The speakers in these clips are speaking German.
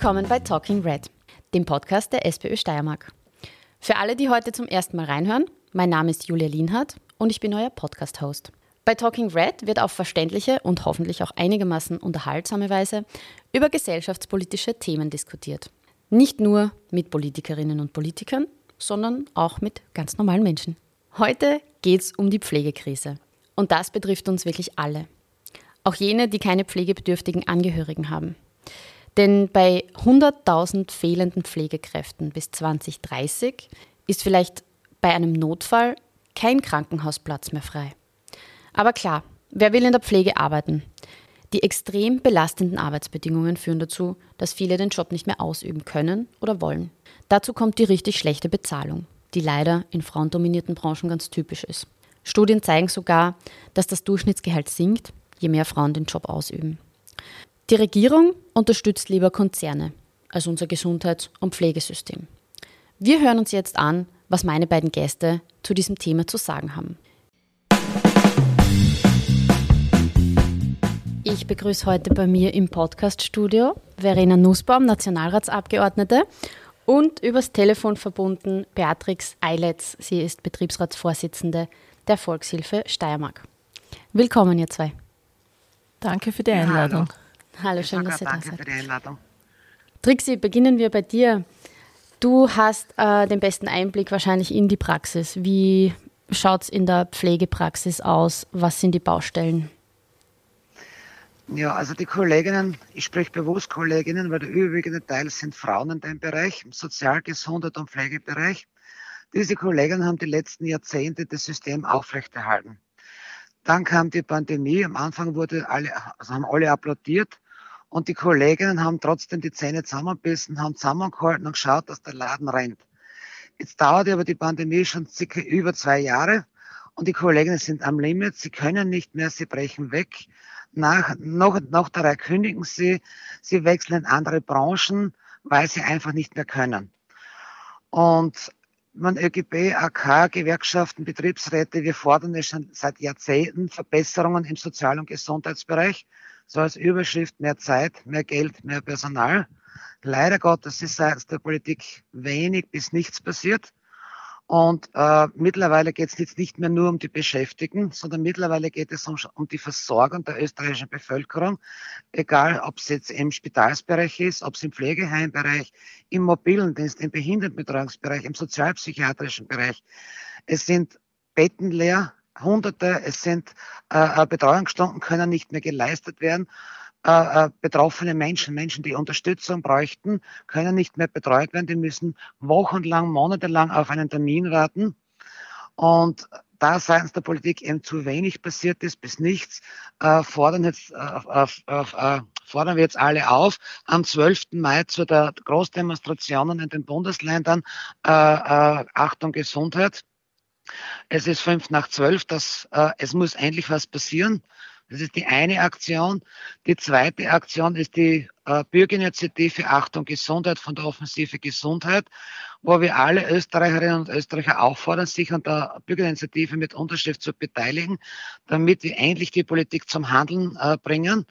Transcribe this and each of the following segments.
Willkommen bei Talking Red, dem Podcast der SPÖ Steiermark. Für alle, die heute zum ersten Mal reinhören, mein Name ist Julia Lienhardt und ich bin euer Podcast-Host. Bei Talking Red wird auf verständliche und hoffentlich auch einigermaßen unterhaltsame Weise über gesellschaftspolitische Themen diskutiert. Nicht nur mit Politikerinnen und Politikern, sondern auch mit ganz normalen Menschen. Heute geht es um die Pflegekrise. Und das betrifft uns wirklich alle. Auch jene, die keine pflegebedürftigen Angehörigen haben. Denn bei 100.000 fehlenden Pflegekräften bis 2030 ist vielleicht bei einem Notfall kein Krankenhausplatz mehr frei. Aber klar, wer will in der Pflege arbeiten? Die extrem belastenden Arbeitsbedingungen führen dazu, dass viele den Job nicht mehr ausüben können oder wollen. Dazu kommt die richtig schlechte Bezahlung, die leider in frauendominierten Branchen ganz typisch ist. Studien zeigen sogar, dass das Durchschnittsgehalt sinkt, je mehr Frauen den Job ausüben. Die Regierung unterstützt lieber Konzerne als unser Gesundheits- und Pflegesystem. Wir hören uns jetzt an, was meine beiden Gäste zu diesem Thema zu sagen haben. Ich begrüße heute bei mir im Podcaststudio Verena Nussbaum, Nationalratsabgeordnete, und übers Telefon verbunden Beatrix Eiletz. Sie ist Betriebsratsvorsitzende der Volkshilfe Steiermark. Willkommen, ihr zwei. Danke für die Einladung. Hallo, schön, dass ihr da seid. Danke für die Einladung. Trixi, beginnen wir bei dir. Du hast äh, den besten Einblick wahrscheinlich in die Praxis. Wie schaut es in der Pflegepraxis aus? Was sind die Baustellen? Ja, also die Kolleginnen, ich spreche bewusst Kolleginnen, weil der überwiegende Teil sind Frauen in dem Bereich, im Sozial-, Gesundheit- und Pflegebereich. Diese Kolleginnen haben die letzten Jahrzehnte das System aufrechterhalten. Dann kam die Pandemie, am Anfang wurde alle, also haben alle applaudiert und die Kolleginnen haben trotzdem die Zähne zusammenbissen, haben zusammengehalten und geschaut, dass der Laden rennt. Jetzt dauert aber die Pandemie schon circa über zwei Jahre und die Kolleginnen sind am Limit, sie können nicht mehr, sie brechen weg nach, noch, noch dabei kündigen sie, sie wechseln in andere Branchen, weil sie einfach nicht mehr können. Und man ÖGB, AK, Gewerkschaften, Betriebsräte, wir fordern ja schon seit Jahrzehnten Verbesserungen im Sozial- und Gesundheitsbereich. So als Überschrift mehr Zeit, mehr Geld, mehr Personal. Leider Gottes ist seitens der Politik wenig bis nichts passiert. Und äh, mittlerweile geht es jetzt nicht mehr nur um die Beschäftigten, sondern mittlerweile geht es um, um die Versorgung der österreichischen Bevölkerung, egal ob es jetzt im Spitalsbereich ist, ob es im Pflegeheimbereich, im mobilen Dienst, im Behindertenbetreuungsbereich, im sozialpsychiatrischen Bereich. Es sind Betten leer, Hunderte, es sind äh, äh Betreuungsstunden können nicht mehr geleistet werden. Äh, äh, betroffene Menschen, Menschen, die Unterstützung bräuchten, können nicht mehr betreut werden. Die müssen wochenlang, monatelang auf einen Termin warten. Und da seitens der Politik eben zu wenig passiert ist, bis nichts, äh, fordern, jetzt, äh, äh, fordern wir jetzt alle auf, am 12. Mai zu der Großdemonstrationen in den Bundesländern, äh, äh, Achtung Gesundheit. Es ist fünf nach zwölf, das, es muss endlich was passieren. Das ist die eine Aktion. Die zweite Aktion ist die äh, Bürgerinitiative Achtung Gesundheit von der Offensive Gesundheit, wo wir alle Österreicherinnen und Österreicher auffordern, sich an der Bürgerinitiative mit Unterschrift zu beteiligen, damit wir endlich die Politik zum Handeln äh, bringen.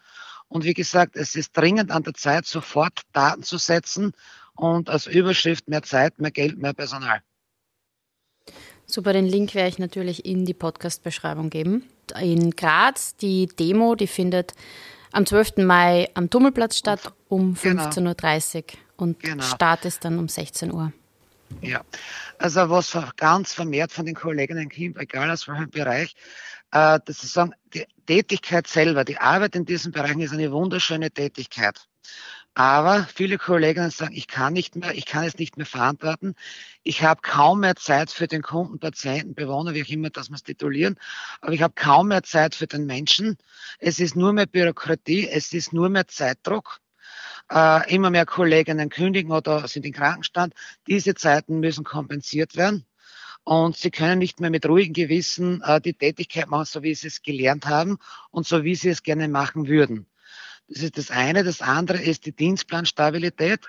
Und wie gesagt, es ist dringend an der Zeit, sofort Daten zu setzen und als Überschrift mehr Zeit, mehr Geld, mehr Personal. Super, den Link werde ich natürlich in die Podcast-Beschreibung geben. In Graz, die Demo, die findet am 12. Mai am Tummelplatz statt um 15.30 genau. Uhr und genau. Start ist dann um 16 Uhr. Ja, also was ganz vermehrt von den Kolleginnen kommt, egal aus welchem Bereich, äh, dass sie sagen, die Tätigkeit selber, die Arbeit in diesen Bereichen ist eine wunderschöne Tätigkeit. Aber viele Kollegen sagen, ich kann nicht mehr, ich kann es nicht mehr verantworten. Ich habe kaum mehr Zeit für den Kunden, Patienten, Bewohner, wie auch immer, dass wir es titulieren. Aber ich habe kaum mehr Zeit für den Menschen. Es ist nur mehr Bürokratie, es ist nur mehr Zeitdruck. Äh, immer mehr Kolleginnen kündigen oder sind in Krankenstand. Diese Zeiten müssen kompensiert werden. Und sie können nicht mehr mit ruhigem Gewissen äh, die Tätigkeit machen, so wie sie es gelernt haben und so wie sie es gerne machen würden. Das ist das eine. Das andere ist die Dienstplanstabilität.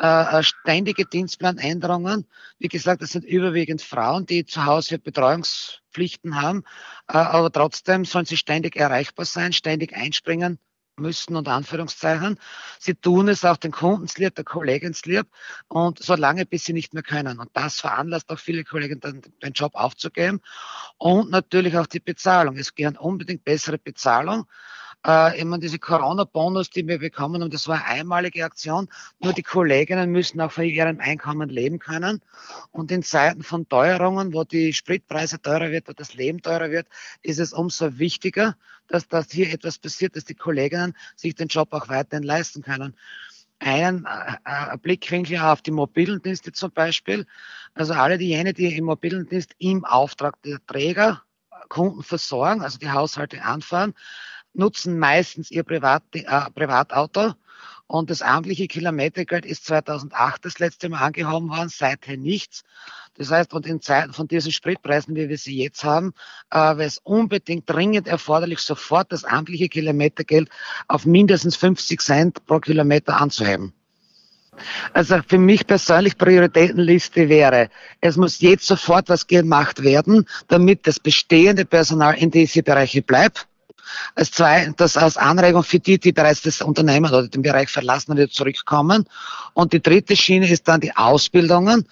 Äh, äh, ständige Dienstplanänderungen. Wie gesagt, das sind überwiegend Frauen, die zu Hause Betreuungspflichten haben, äh, aber trotzdem sollen sie ständig erreichbar sein, ständig einspringen müssen, unter Anführungszeichen. Sie tun es auch den Kundenslieb, der Kollegenslieb und so lange, bis sie nicht mehr können. Und das veranlasst auch viele Kollegen dann den Job aufzugeben und natürlich auch die Bezahlung. Es gehören unbedingt bessere Bezahlung äh, immer diese Corona-Bonus, die wir bekommen haben, das war eine einmalige Aktion. Nur die Kolleginnen müssen auch von ihrem Einkommen leben können. Und in Zeiten von Teuerungen, wo die Spritpreise teurer wird, wo das Leben teurer wird, ist es umso wichtiger, dass, dass hier etwas passiert, dass die Kolleginnen sich den Job auch weiterhin leisten können einen äh, äh, Blickwinkel auf die mobilen Dienste zum Beispiel. Also alle diejenigen, die im mobilen Dienst im Auftrag der Träger Kunden versorgen, also die Haushalte anfahren, nutzen meistens ihr Privat, äh, Privatauto. Und das amtliche Kilometergeld ist 2008 das letzte Mal angehoben worden, seither nichts. Das heißt, und in Zeiten von diesen Spritpreisen, wie wir sie jetzt haben, äh, wäre es unbedingt dringend erforderlich, sofort das amtliche Kilometergeld auf mindestens 50 Cent pro Kilometer anzuheben. Also für mich persönlich Prioritätenliste wäre, es muss jetzt sofort was gemacht werden, damit das bestehende Personal in diese Bereiche bleibt als zwei, das als Anregung für die, die bereits das Unternehmen oder den Bereich verlassen und wieder zurückkommen. Und die dritte Schiene ist dann die Ausbildungen,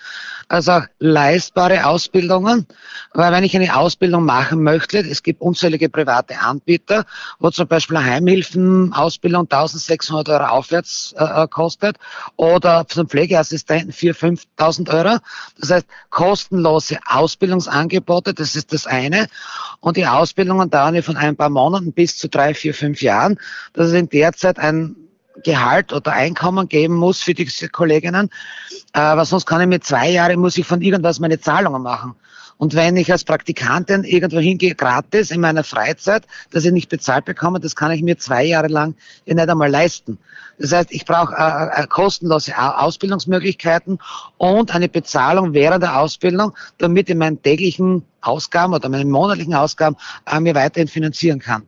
also leistbare Ausbildungen, weil wenn ich eine Ausbildung machen möchte, es gibt unzählige private Anbieter, wo zum Beispiel eine Heimhilfenausbildung 1600 Euro aufwärts äh, äh, kostet oder zum Pflegeassistenten 4.000, 5.000 Euro. Das heißt, kostenlose Ausbildungsangebote, das ist das eine. Und die Ausbildungen dauern ja von ein paar Monaten bis zu drei, vier, fünf Jahren. Das ist in der Zeit ein Gehalt oder Einkommen geben muss für diese Kolleginnen, äh, weil sonst kann ich mit zwei Jahren, muss ich von irgendwas meine Zahlungen machen. Und wenn ich als Praktikantin irgendwo hingehe, gratis in meiner Freizeit, dass ich nicht bezahlt bekomme, das kann ich mir zwei Jahre lang nicht einmal leisten. Das heißt, ich brauche äh, äh, kostenlose Ausbildungsmöglichkeiten und eine Bezahlung während der Ausbildung, damit ich meinen täglichen Ausgaben oder meine monatlichen Ausgaben äh, mir weiterhin finanzieren kann.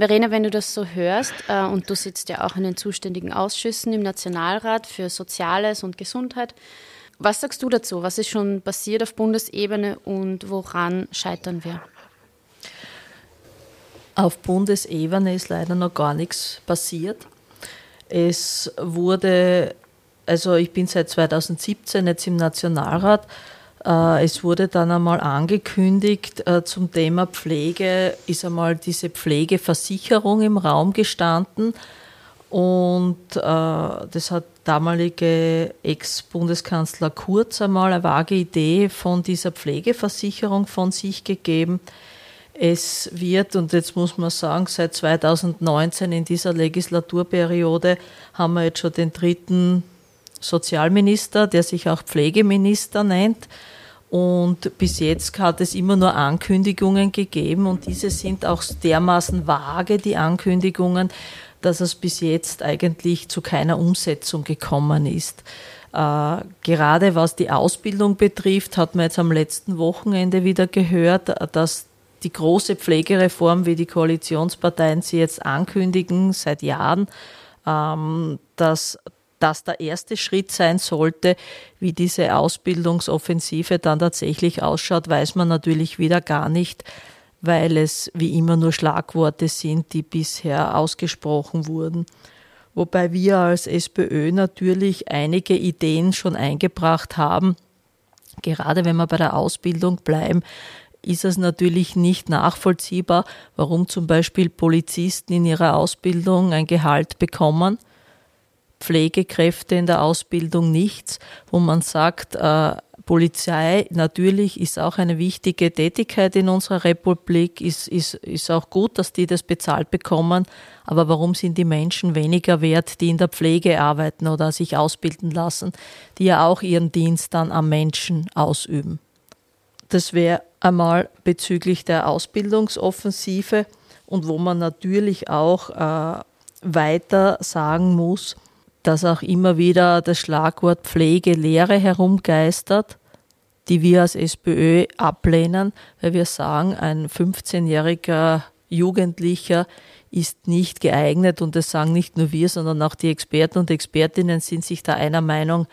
Verena, wenn du das so hörst, äh, und du sitzt ja auch in den zuständigen Ausschüssen im Nationalrat für Soziales und Gesundheit, was sagst du dazu? Was ist schon passiert auf Bundesebene und woran scheitern wir? Auf Bundesebene ist leider noch gar nichts passiert. Es wurde, also ich bin seit 2017 jetzt im Nationalrat, es wurde dann einmal angekündigt, äh, zum Thema Pflege ist einmal diese Pflegeversicherung im Raum gestanden. Und äh, das hat damalige Ex-Bundeskanzler Kurz einmal eine vage Idee von dieser Pflegeversicherung von sich gegeben. Es wird, und jetzt muss man sagen, seit 2019 in dieser Legislaturperiode haben wir jetzt schon den dritten Sozialminister, der sich auch Pflegeminister nennt. Und bis jetzt hat es immer nur Ankündigungen gegeben und diese sind auch dermaßen vage, die Ankündigungen, dass es bis jetzt eigentlich zu keiner Umsetzung gekommen ist. Äh, gerade was die Ausbildung betrifft, hat man jetzt am letzten Wochenende wieder gehört, dass die große Pflegereform, wie die Koalitionsparteien sie jetzt ankündigen, seit Jahren, ähm, dass das der erste Schritt sein sollte. Wie diese Ausbildungsoffensive dann tatsächlich ausschaut, weiß man natürlich wieder gar nicht, weil es wie immer nur Schlagworte sind, die bisher ausgesprochen wurden. Wobei wir als SPÖ natürlich einige Ideen schon eingebracht haben. Gerade wenn wir bei der Ausbildung bleiben, ist es natürlich nicht nachvollziehbar, warum zum Beispiel Polizisten in ihrer Ausbildung ein Gehalt bekommen Pflegekräfte in der Ausbildung nichts, wo man sagt, äh, Polizei natürlich ist auch eine wichtige Tätigkeit in unserer Republik, ist, ist, ist auch gut, dass die das bezahlt bekommen, aber warum sind die Menschen weniger wert, die in der Pflege arbeiten oder sich ausbilden lassen, die ja auch ihren Dienst dann am Menschen ausüben? Das wäre einmal bezüglich der Ausbildungsoffensive und wo man natürlich auch äh, weiter sagen muss, dass auch immer wieder das Schlagwort Pflegelehre herumgeistert, die wir als SPÖ ablehnen, weil wir sagen, ein 15-jähriger Jugendlicher ist nicht geeignet und das sagen nicht nur wir, sondern auch die Experten und Expertinnen sind sich da einer Meinung,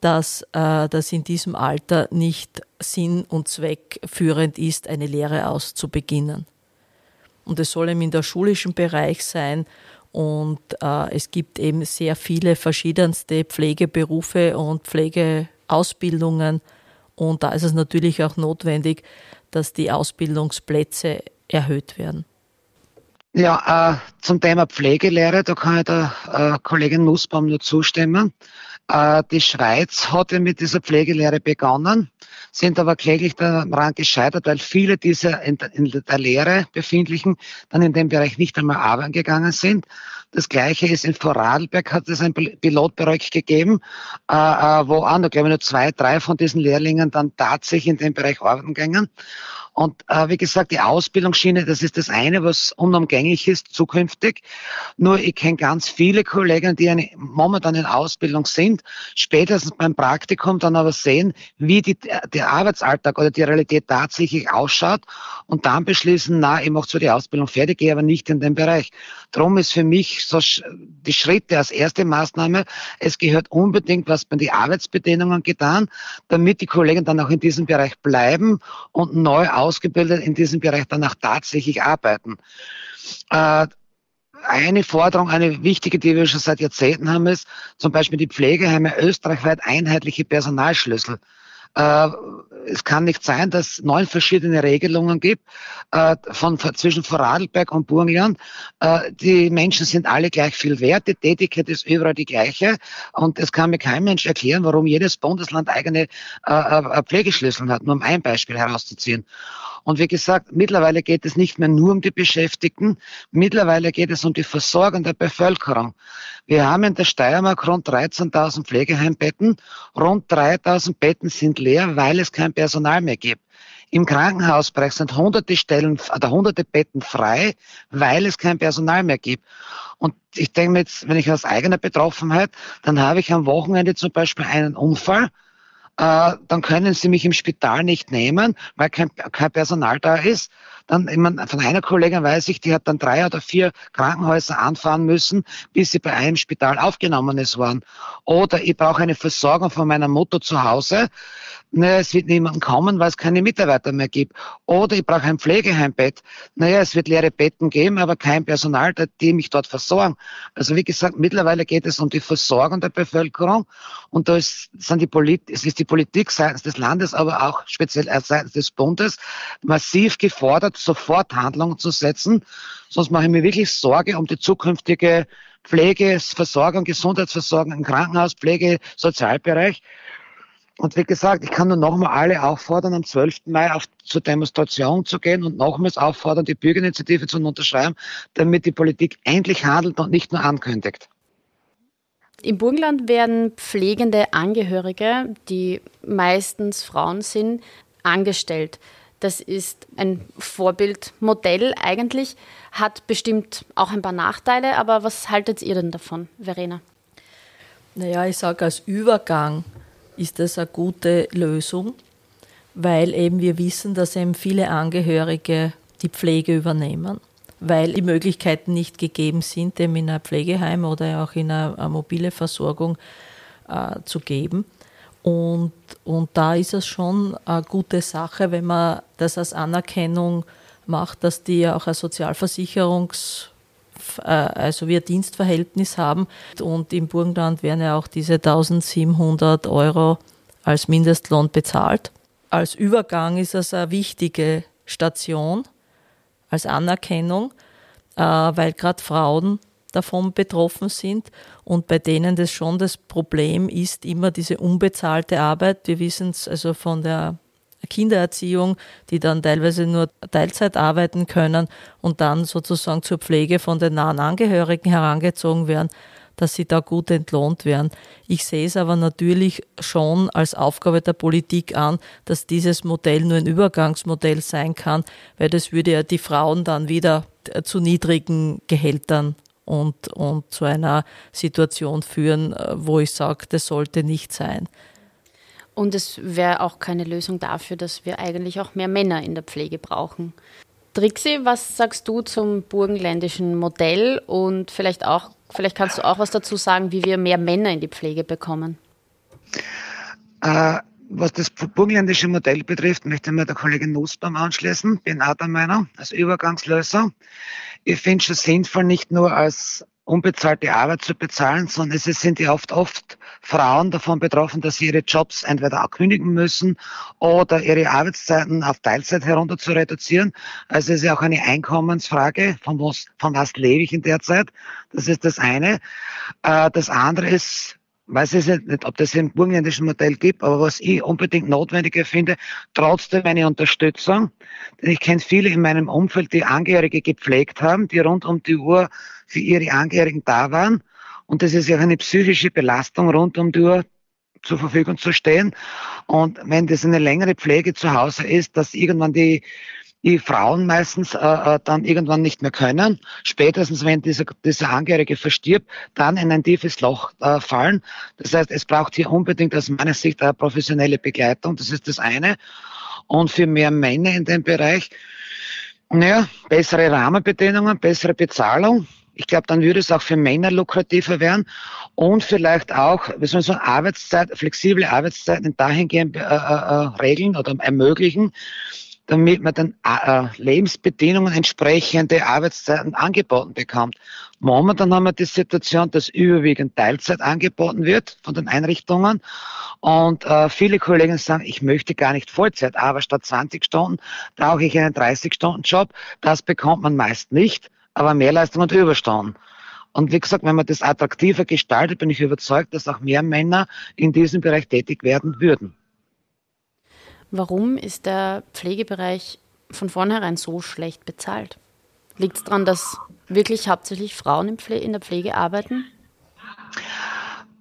dass äh, das in diesem Alter nicht sinn- und zweckführend ist, eine Lehre auszubeginnen. und es soll eben in der schulischen Bereich sein. Und äh, es gibt eben sehr viele verschiedenste Pflegeberufe und Pflegeausbildungen. Und da ist es natürlich auch notwendig, dass die Ausbildungsplätze erhöht werden. Ja, äh, zum Thema Pflegelehre, da kann ich der äh, Kollegin Nussbaum nur zustimmen. Äh, die Schweiz hat ja mit dieser Pflegelehre begonnen, sind aber kläglich daran gescheitert, weil viele dieser in, der Lehre befindlichen dann in dem Bereich nicht einmal arbeiten gegangen sind. Das Gleiche ist in Vorarlberg, hat es ein Pilotprojekt gegeben, äh, äh, wo auch noch, glaube ich, nur zwei, drei von diesen Lehrlingen dann tatsächlich in dem Bereich arbeiten gingen. Und äh, wie gesagt, die Ausbildungsschiene, das ist das eine, was unumgänglich ist zukünftig. Nur ich kenne ganz viele Kollegen, die eine, momentan in Ausbildung sind, spätestens beim Praktikum dann aber sehen, wie die, der Arbeitsalltag oder die Realität tatsächlich ausschaut und dann beschließen, na, ich mache zwar die Ausbildung fertig, gehe aber nicht in den Bereich. Drum ist für mich so die Schritte als erste Maßnahme, es gehört unbedingt was bei den Arbeitsbedingungen getan, damit die Kollegen dann auch in diesem Bereich bleiben und neu ausgebildet in diesem Bereich dann auch tatsächlich arbeiten. Äh, eine Forderung, eine wichtige, die wir schon seit Jahrzehnten haben, ist zum Beispiel die Pflegeheime österreichweit einheitliche Personalschlüssel. Äh, es kann nicht sein, dass es neun verschiedene Regelungen gibt äh, von, zwischen Vorarlberg und Burgenland. Äh, die Menschen sind alle gleich viel wert, die Tätigkeit ist überall die gleiche und es kann mir kein Mensch erklären, warum jedes Bundesland eigene äh, äh Pflegeschlüssel hat, nur um ein Beispiel herauszuziehen. Und wie gesagt, mittlerweile geht es nicht mehr nur um die Beschäftigten, mittlerweile geht es um die Versorgung der Bevölkerung. Wir haben in der Steiermark rund 13.000 Pflegeheimbetten, rund 3.000 Betten sind leer, weil es kein Personal mehr gibt. Im Krankenhausbereich sind hunderte Stellen oder hunderte Betten frei, weil es kein Personal mehr gibt. Und ich denke mir jetzt, wenn ich aus eigener Betroffenheit, dann habe ich am Wochenende zum Beispiel einen Unfall, äh, dann können sie mich im Spital nicht nehmen, weil kein, kein Personal da ist. Dann, ich meine, von einer Kollegin weiß ich, die hat dann drei oder vier Krankenhäuser anfahren müssen, bis sie bei einem Spital aufgenommen ist worden. Oder ich brauche eine Versorgung von meiner Mutter zu Hause. Naja, es wird niemand kommen, weil es keine Mitarbeiter mehr gibt. Oder ich brauche ein Pflegeheimbett. Naja, es wird leere Betten geben, aber kein Personal, die mich dort versorgen. Also wie gesagt, mittlerweile geht es um die Versorgung der Bevölkerung und da ist, sind die Polit es ist die Politik seitens des Landes, aber auch speziell seitens des Bundes massiv gefordert, sofort Handlungen zu setzen. Sonst mache ich mir wirklich Sorge um die zukünftige Pflege, Versorgung, Gesundheitsversorgung im Krankenhaus, Pflege, Sozialbereich. Und wie gesagt, ich kann nur nochmal alle auffordern, am 12. Mai auf, zur Demonstration zu gehen und nochmals auffordern, die Bürgerinitiative zu unterschreiben, damit die Politik endlich handelt und nicht nur ankündigt. Im Burgenland werden pflegende Angehörige, die meistens Frauen sind, angestellt. Das ist ein Vorbildmodell eigentlich, hat bestimmt auch ein paar Nachteile, aber was haltet ihr denn davon, Verena? Naja, ich sage, als Übergang ist das eine gute Lösung, weil eben wir wissen, dass eben viele Angehörige die Pflege übernehmen, weil die Möglichkeiten nicht gegeben sind, dem in ein Pflegeheim oder auch in eine, eine mobile Versorgung äh, zu geben. Und, und da ist es schon eine gute Sache, wenn man das als Anerkennung macht, dass die auch ein Sozialversicherungs- äh, also wir Dienstverhältnis haben. Und im Burgenland werden ja auch diese 1700 Euro als Mindestlohn bezahlt. Als Übergang ist es eine wichtige Station, als Anerkennung, äh, weil gerade Frauen davon betroffen sind und bei denen das schon das Problem ist, immer diese unbezahlte Arbeit. Wir wissen es also von der Kindererziehung, die dann teilweise nur Teilzeit arbeiten können und dann sozusagen zur Pflege von den nahen Angehörigen herangezogen werden, dass sie da gut entlohnt werden. Ich sehe es aber natürlich schon als Aufgabe der Politik an, dass dieses Modell nur ein Übergangsmodell sein kann, weil das würde ja die Frauen dann wieder zu niedrigen Gehältern und, und zu einer Situation führen, äh, wo ich sage, das sollte nicht sein. Und es wäre auch keine Lösung dafür, dass wir eigentlich auch mehr Männer in der Pflege brauchen. Trixi, was sagst du zum burgenländischen Modell und vielleicht auch, vielleicht kannst du auch was dazu sagen, wie wir mehr Männer in die Pflege bekommen? Äh, was das burgenländische Modell betrifft, möchte ich mir der Kollegin Nussbaum anschließen. Bin auch der Meinung, als Übergangslösung. Ich finde es sinnvoll, nicht nur als unbezahlte Arbeit zu bezahlen, sondern es sind ja oft, oft Frauen davon betroffen, dass sie ihre Jobs entweder auch kündigen müssen oder ihre Arbeitszeiten auf Teilzeit herunter zu reduzieren. Also es ist ja auch eine Einkommensfrage, von was, von was lebe ich in der Zeit. Das ist das eine. Äh, das andere ist, weiß ich nicht, ob das im burgenländischen Modell gibt, aber was ich unbedingt notwendiger finde, trotzdem eine Unterstützung. Denn ich kenne viele in meinem Umfeld, die Angehörige gepflegt haben, die rund um die Uhr für ihre Angehörigen da waren. Und das ist ja eine psychische Belastung rund um die Uhr zur Verfügung zu stehen. Und wenn das eine längere Pflege zu Hause ist, dass irgendwann die die Frauen meistens äh, äh, dann irgendwann nicht mehr können, spätestens wenn dieser, dieser Angehörige verstirbt, dann in ein tiefes Loch äh, fallen. Das heißt, es braucht hier unbedingt aus meiner Sicht eine professionelle Begleitung, das ist das eine. Und für mehr Männer in dem Bereich, naja, bessere Rahmenbedingungen, bessere Bezahlung. Ich glaube, dann würde es auch für Männer lukrativer werden und vielleicht auch, wie soll man sagen, Arbeitszeit, flexible Arbeitszeiten dahingehend äh, äh, äh regeln oder ermöglichen, damit man dann äh, Lebensbedingungen entsprechende Arbeitszeiten angeboten bekommt. Momentan haben wir die Situation, dass überwiegend Teilzeit angeboten wird von den Einrichtungen und äh, viele Kollegen sagen, ich möchte gar nicht Vollzeit, aber statt 20 Stunden brauche ich einen 30-Stunden-Job. Das bekommt man meist nicht, aber Mehrleistung und Überstunden. Und wie gesagt, wenn man das attraktiver gestaltet, bin ich überzeugt, dass auch mehr Männer in diesem Bereich tätig werden würden. Warum ist der Pflegebereich von vornherein so schlecht bezahlt? Liegt es daran, dass wirklich hauptsächlich Frauen in der Pflege arbeiten?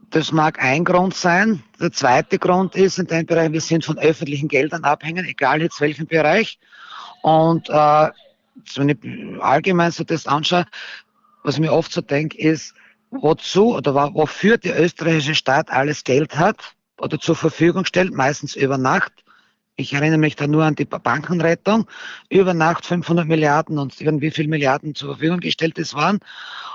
Das mag ein Grund sein. Der zweite Grund ist in dem Bereich, wir sind von öffentlichen Geldern abhängig, egal jetzt welchen Bereich. Und äh, wenn ich allgemein so das anschaue, was mir oft so denke, ist, wozu oder wofür die österreichische Staat alles Geld hat oder zur Verfügung stellt, meistens über Nacht, ich erinnere mich da nur an die Bankenrettung. Über Nacht 500 Milliarden und wie viel Milliarden zur Verfügung gestellt es waren.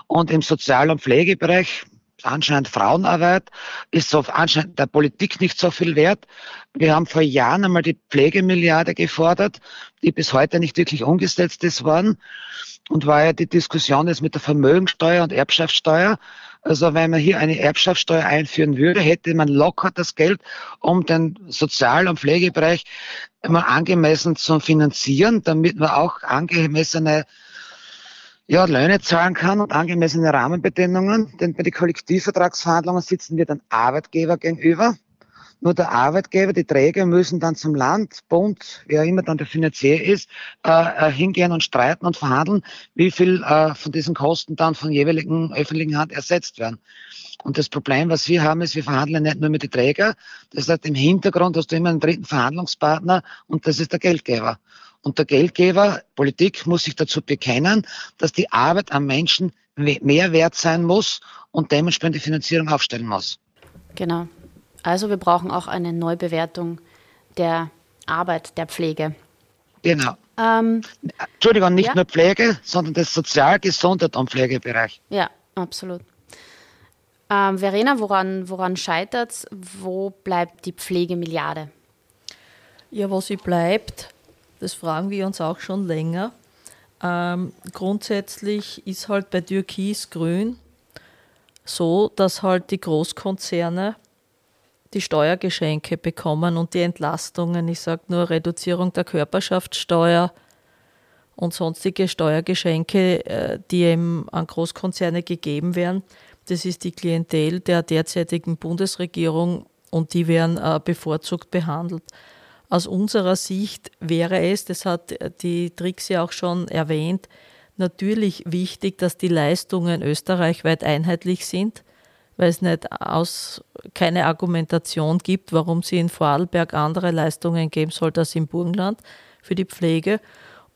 Und im Sozial- und Pflegebereich anscheinend Frauenarbeit, ist so anscheinend der Politik nicht so viel wert. Wir haben vor Jahren einmal die Pflegemilliarde gefordert, die bis heute nicht wirklich umgesetzt ist worden. Und war ja die Diskussion jetzt mit der Vermögensteuer und Erbschaftssteuer. Also wenn man hier eine Erbschaftssteuer einführen würde, hätte man locker das Geld, um den Sozial- und Pflegebereich immer angemessen zu finanzieren, damit man auch angemessene ja, Löhne zahlen kann und angemessene Rahmenbedingungen. Denn bei den Kollektivvertragsverhandlungen sitzen wir dann Arbeitgeber gegenüber. Nur der Arbeitgeber, die Träger müssen dann zum Land, Bund, wer immer dann der Finanzier ist, äh, äh, hingehen und streiten und verhandeln, wie viel äh, von diesen Kosten dann von jeweiligen öffentlichen Hand ersetzt werden. Und das Problem, was wir haben, ist, wir verhandeln nicht nur mit den Trägern. Das heißt, im Hintergrund hast du immer einen dritten Verhandlungspartner und das ist der Geldgeber. Und der Geldgeber, Politik, muss sich dazu bekennen, dass die Arbeit am Menschen mehr wert sein muss und dementsprechend die Finanzierung aufstellen muss. Genau. Also wir brauchen auch eine Neubewertung der Arbeit der Pflege. Genau. Ähm, Entschuldigung, nicht ja? nur Pflege, sondern das Sozial-, Gesundheit- und Pflegebereich. Ja, absolut. Ähm, Verena, woran, woran scheitert es? Wo bleibt die Pflegemilliarde? Ja, wo sie bleibt, das fragen wir uns auch schon länger. Ähm, grundsätzlich ist halt bei Türkis Grün so, dass halt die Großkonzerne die Steuergeschenke bekommen und die Entlastungen. Ich sage nur Reduzierung der Körperschaftssteuer und sonstige Steuergeschenke, äh, die eben an Großkonzerne gegeben werden. Das ist die Klientel der derzeitigen Bundesregierung und die werden äh, bevorzugt behandelt. Aus unserer Sicht wäre es, das hat die Trixie auch schon erwähnt, natürlich wichtig, dass die Leistungen österreichweit einheitlich sind weil es nicht aus, keine Argumentation gibt, warum sie in Vorarlberg andere Leistungen geben soll als im Burgenland für die Pflege.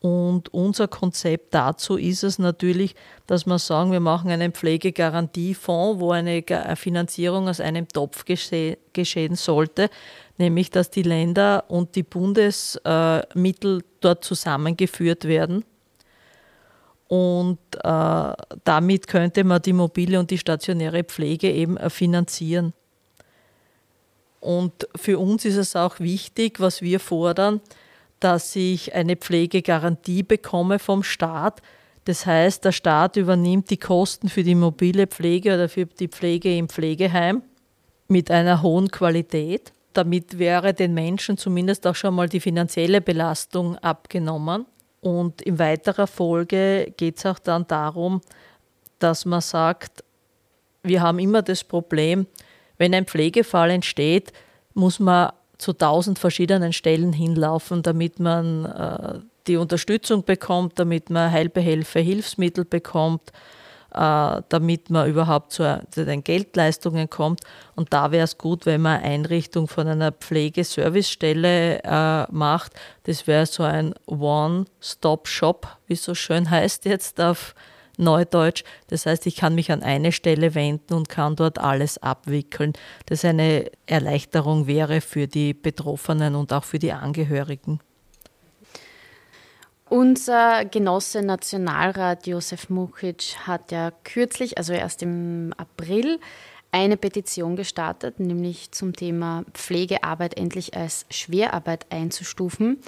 Und unser Konzept dazu ist es natürlich, dass wir sagen, wir machen einen Pflegegarantiefonds, wo eine Finanzierung aus einem Topf geschehen sollte, nämlich dass die Länder und die Bundesmittel dort zusammengeführt werden und äh, damit könnte man die mobile und die stationäre Pflege eben äh, finanzieren. Und für uns ist es auch wichtig, was wir fordern, dass ich eine Pflegegarantie bekomme vom Staat. Das heißt, der Staat übernimmt die Kosten für die mobile Pflege oder für die Pflege im Pflegeheim mit einer hohen Qualität. Damit wäre den Menschen zumindest auch schon mal die finanzielle Belastung abgenommen. Und in weiterer Folge geht es auch dann darum, dass man sagt, wir haben immer das Problem, wenn ein Pflegefall entsteht, muss man zu tausend verschiedenen Stellen hinlaufen, damit man äh, die Unterstützung bekommt, damit man Heilbehelfe, Hilfsmittel bekommt, äh, damit man überhaupt zu, zu, den Geldleistungen kommt. Und da wäre es gut, wenn man Einrichtung von einer Pflegeservicestelle äh, macht. Das wäre so ein One-Stop-Shop, wie es so schön heißt jetzt auf Neudeutsch. Das heißt, ich kann mich an eine Stelle wenden und kann dort alles abwickeln. Das eine Erleichterung wäre für die Betroffenen und auch für die Angehörigen. Unser Genosse Nationalrat Josef Mukic hat ja kürzlich, also erst im April, eine Petition gestartet, nämlich zum Thema Pflegearbeit endlich als Schwerarbeit einzustufen.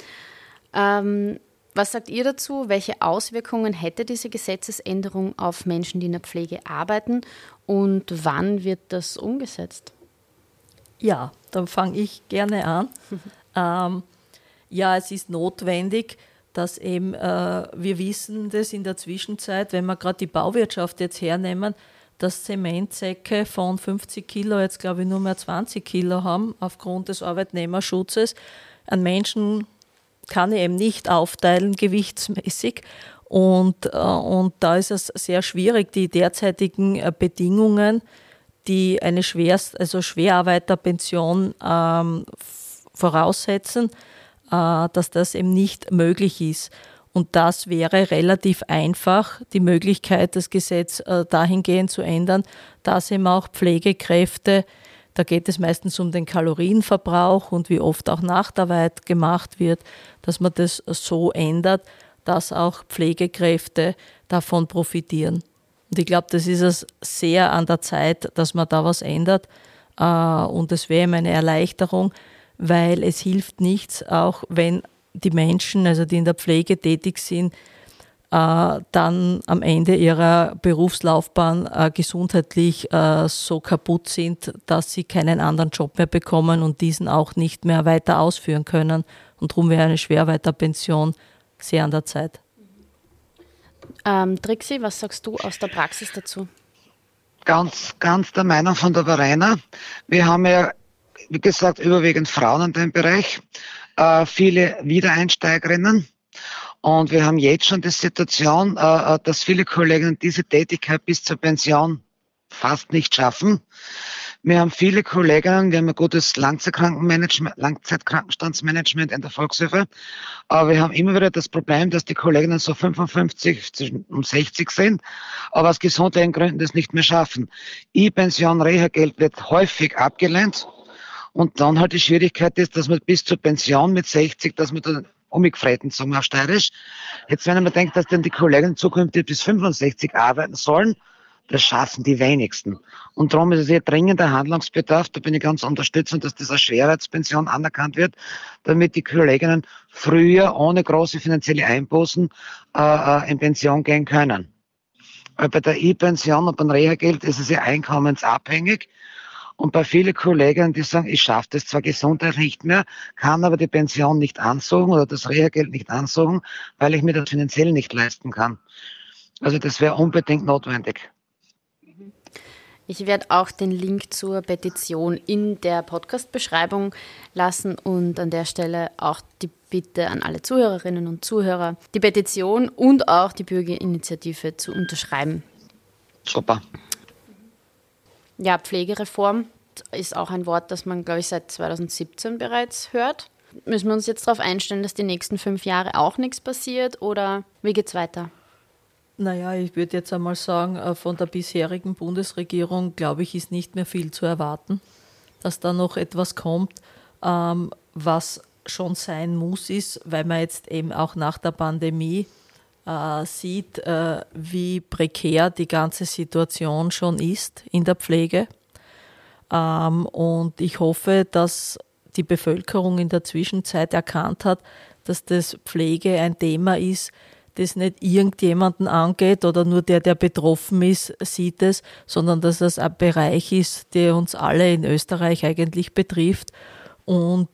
Ähm, was sagt ihr dazu? Welche Auswirkungen hätte diese Gesetzesänderung auf Menschen, die in der Pflege arbeiten und wann wird das umgesetzt? Ja, dann fange ich gerne an. ähm, ja, es ist notwendig, dass eben, äh, wir wissen das in der Zwischenzeit, wenn wir gerade die Bauwirtschaft jetzt hernehmen, dass Zementsäcke von 50 Kilo jetzt, glaube ich, nur mehr 20 Kilo haben aufgrund des Arbeitnehmerschutzes. An Menschen kann ich eben nicht aufteilen gewichtsmäßig. Und, äh, und da ist es sehr schwierig, die derzeitigen äh, Bedingungen, die eine Schwerst, also Schwerarbeiterpension ähm, voraussetzen, äh, dass das eben nicht möglich ist. Und das wäre relativ einfach, die Möglichkeit, das Gesetz äh, dahingehend zu ändern, dass eben auch Pflegekräfte da geht es meistens um den Kalorienverbrauch und wie oft auch Nachtarbeit gemacht wird, dass man das so ändert, dass auch Pflegekräfte davon profitieren. Und ich glaube, das ist es sehr an der Zeit, dass man da was ändert. Äh, und es wäre eine Erleichterung, weil es hilft nichts, auch wenn die Menschen, also die in der Pflege tätig sind, dann am Ende ihrer Berufslaufbahn äh, gesundheitlich äh, so kaputt sind, dass sie keinen anderen Job mehr bekommen und diesen auch nicht mehr weiter ausführen können. Und darum wäre eine Schwerweiterpension sehr an der Zeit. Ähm, Trixi, was sagst du aus der Praxis dazu? Ganz, ganz der Meinung von der Verena. Wir haben ja, wie gesagt, überwiegend Frauen in dem Bereich, äh, viele Wiedereinsteigerinnen und wir haben jetzt schon die Situation, äh, äh, dass viele Kollegen diese Tätigkeit bis zur Pension fast nicht schaffen. Wir haben viele Kollegen, wir haben ein gutes Langzeitkrankenmanagement, Langzeitkrankenstandsmanagement in der Volkshilfe, aber wir haben immer wieder das Problem, dass die Kollegen so 55 und 60 sind, aber aus gesundheitlichen Gründen das nicht mehr schaffen. E-Pension, Reha-Geld wird häufig abgelehnt und dann halt die Schwierigkeit ist, dass man bis zur Pension mit 60, dass man dann umgefreiten, sagen wir auf Steirisch. Jetzt, wenn man denkt, dass dann die Kollegen zukünftig bis 65 arbeiten sollen, das schaffen die wenigsten. Und darum ist es hier dringender Handlungsbedarf. Da bin ich ganz unterstützend, dass das als Schwerheitspension anerkannt wird, damit die Kolleginnen früher ohne große finanzielle Einbußen äh, äh in Pension gehen können. Weil bei der E-Pension und beim Reha-Geld ist es ja einkommensabhängig. Und bei vielen Kollegen, die sagen, ich schaffe das zwar gesundheitlich nicht mehr, kann aber die Pension nicht ansuchen oder das Reha-Geld nicht ansuchen, weil ich mir das finanziell nicht leisten kann. Also das wäre unbedingt notwendig. Ich werde auch den Link zur Petition in der Podcast-Beschreibung lassen und an der Stelle auch die Bitte an alle Zuhörerinnen und Zuhörer, die Petition und auch die Bürgerinitiative zu unterschreiben. Super. Ja, Pflegereform ist auch ein Wort, das man, glaube ich, seit 2017 bereits hört. Müssen wir uns jetzt darauf einstellen, dass die nächsten fünf Jahre auch nichts passiert oder wie geht es weiter? Naja, ich würde jetzt einmal sagen, äh, von der bisherigen Bundesregierung, glaube ich, ist nicht mehr viel zu erwarten, dass da noch etwas kommt, ähm, was schon sein muss, ist, weil man jetzt eben auch nach der Pandemie äh, sieht, äh, wie prekär die ganze Situation schon ist in der Pflege. Ähm, und ich hoffe, dass die Bevölkerung in der Zwischenzeit erkannt hat, dass das Pflege ein Thema ist, das nicht irgendjemanden angeht oder nur der, der betroffen ist, sieht es, sondern dass das ein Bereich ist, der uns alle in Österreich eigentlich betrifft und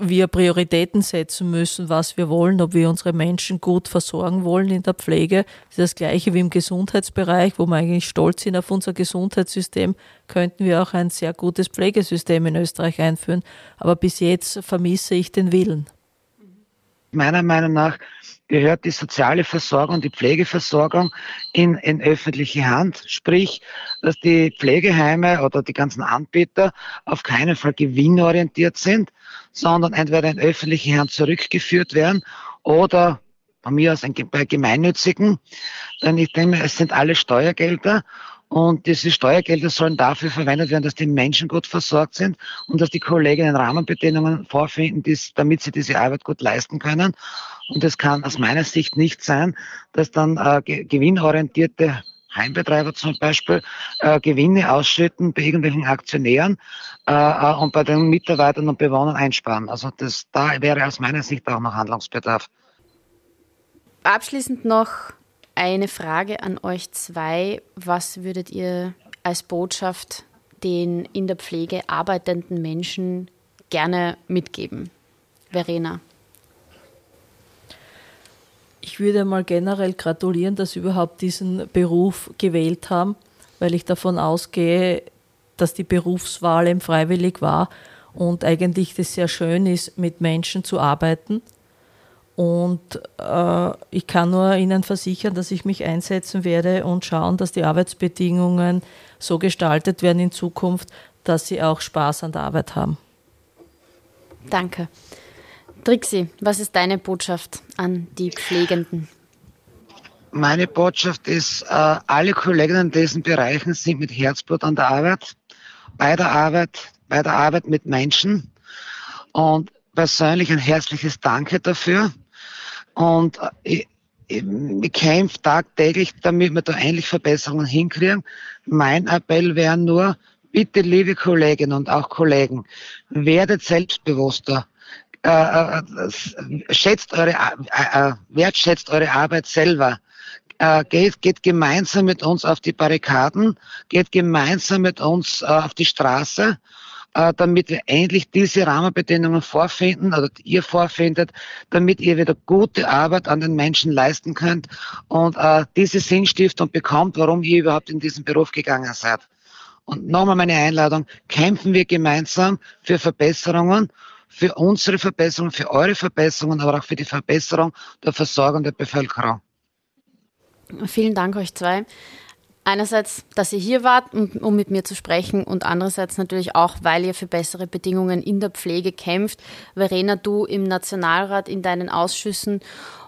wir Prioritäten setzen müssen, was wir wollen, ob wir unsere Menschen gut versorgen wollen in der Pflege. Das ist das Gleiche wie im Gesundheitsbereich, wo wir eigentlich stolz sind auf unser Gesundheitssystem, könnten wir auch ein sehr gutes Pflegesystem in Österreich einführen. Aber bis jetzt vermisse ich den Willen. Meiner Meinung nach gehört die soziale Versorgung, die Pflegeversorgung in, in öffentliche Hand. Sprich, dass die Pflegeheime oder die ganzen Anbieter auf keinen Fall gewinnorientiert sind, sondern entweder in öffentliche Hand zurückgeführt werden oder bei mir aus bei Gemeinnützigen. Denn ich denke, es sind alle Steuergelder und diese Steuergelder sollen dafür verwendet werden, dass die Menschen gut versorgt sind und dass die Kolleginnen Rahmenbedingungen vorfinden, damit sie diese Arbeit gut leisten können. Und es kann aus meiner Sicht nicht sein, dass dann äh, gewinnorientierte Heimbetreiber zum Beispiel äh, Gewinne ausschütten bei irgendwelchen Aktionären äh, äh, und bei den Mitarbeitern und Bewohnern einsparen. Also das, da wäre aus meiner Sicht auch noch Handlungsbedarf. Abschließend noch eine Frage an euch zwei. Was würdet ihr als Botschaft den in der Pflege arbeitenden Menschen gerne mitgeben? Verena. Ich würde mal generell gratulieren, dass Sie überhaupt diesen Beruf gewählt haben, weil ich davon ausgehe, dass die Berufswahl eben freiwillig war und eigentlich das sehr schön ist, mit Menschen zu arbeiten und äh, ich kann nur Ihnen versichern, dass ich mich einsetzen werde und schauen, dass die Arbeitsbedingungen so gestaltet werden in Zukunft, dass Sie auch Spaß an der Arbeit haben. Danke. Trixi, was ist deine Botschaft an die Pflegenden? Meine Botschaft ist, äh, alle Kollegen in diesen Bereichen sind mit Herzblut an der Arbeit, bei der Arbeit, bei der Arbeit mit Menschen. Und persönlich ein herzliches Danke dafür. Und äh, ich, ich kämpfe tagtäglich, damit wir da endlich Verbesserungen hinkriegen. Mein Appell wäre nur, bitte liebe Kolleginnen und auch Kollegen, werdet selbstbewusster. Äh, äh, schätzt eure, äh, wertschätzt eure Arbeit selber. Äh, geht, geht gemeinsam mit uns auf die Barrikaden, geht gemeinsam mit uns äh, auf die Straße äh, damit wir endlich diese Rahmenbedingungen vorfinden oder ihr vorfindet, damit ihr wieder gute Arbeit an den Menschen leisten könnt und äh, diese Sinnstiftung bekommt, warum ihr überhaupt in diesen Beruf gegangen seid. Und nochmal meine Einladung, kämpfen wir gemeinsam für Verbesserungen, für unsere Verbesserungen, für eure Verbesserungen, aber auch für die Verbesserung der Versorgung der Bevölkerung. Vielen Dank euch zwei einerseits, dass ihr hier wart, um, um, mit mir zu sprechen und andererseits natürlich auch, weil ihr für bessere Bedingungen in der Pflege kämpft. Verena, du im Nationalrat in deinen Ausschüssen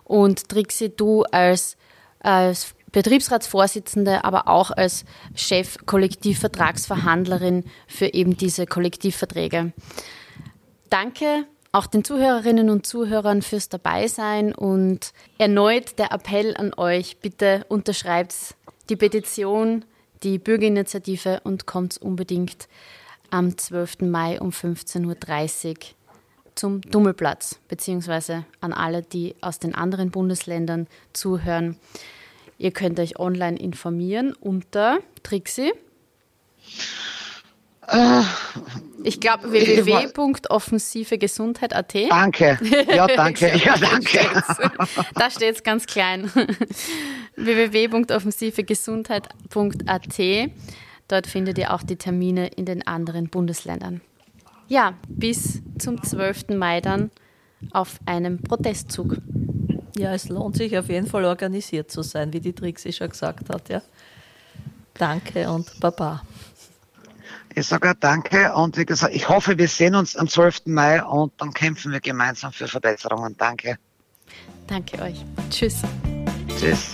und Trixi, du als, als Betriebsratsvorsitzende, aber auch als Chef Kollektivvertragsverhandlerin für eben diese Kollektivverträge. Danke auch den Zuhörerinnen und Zuhörern fürs Dabeisein und erneut der Appell an euch, bitte unterschreibt die Petition, die Bürgerinitiative und kommt unbedingt am 12. Mai um 15.30 Uhr zum Dummelplatz, beziehungsweise an alle, die aus den anderen Bundesländern zuhören. Ihr könnt euch online informieren unter Trixi. Äh, ich glaube www.offensivegesundheit.at. Danke. Ja, danke. Ja, danke. da steht es ganz klein. www.offensivegesundheit.at. Dort findet ihr auch die Termine in den anderen Bundesländern. Ja, bis zum 12. Mai dann auf einem Protestzug. Ja, es lohnt sich auf jeden Fall organisiert zu sein, wie die Trixie schon gesagt hat. Ja. Danke und Baba. Ich sage danke und wie gesagt, ich hoffe, wir sehen uns am 12. Mai und dann kämpfen wir gemeinsam für Verbesserungen. Danke. Danke euch. Tschüss. Tschüss.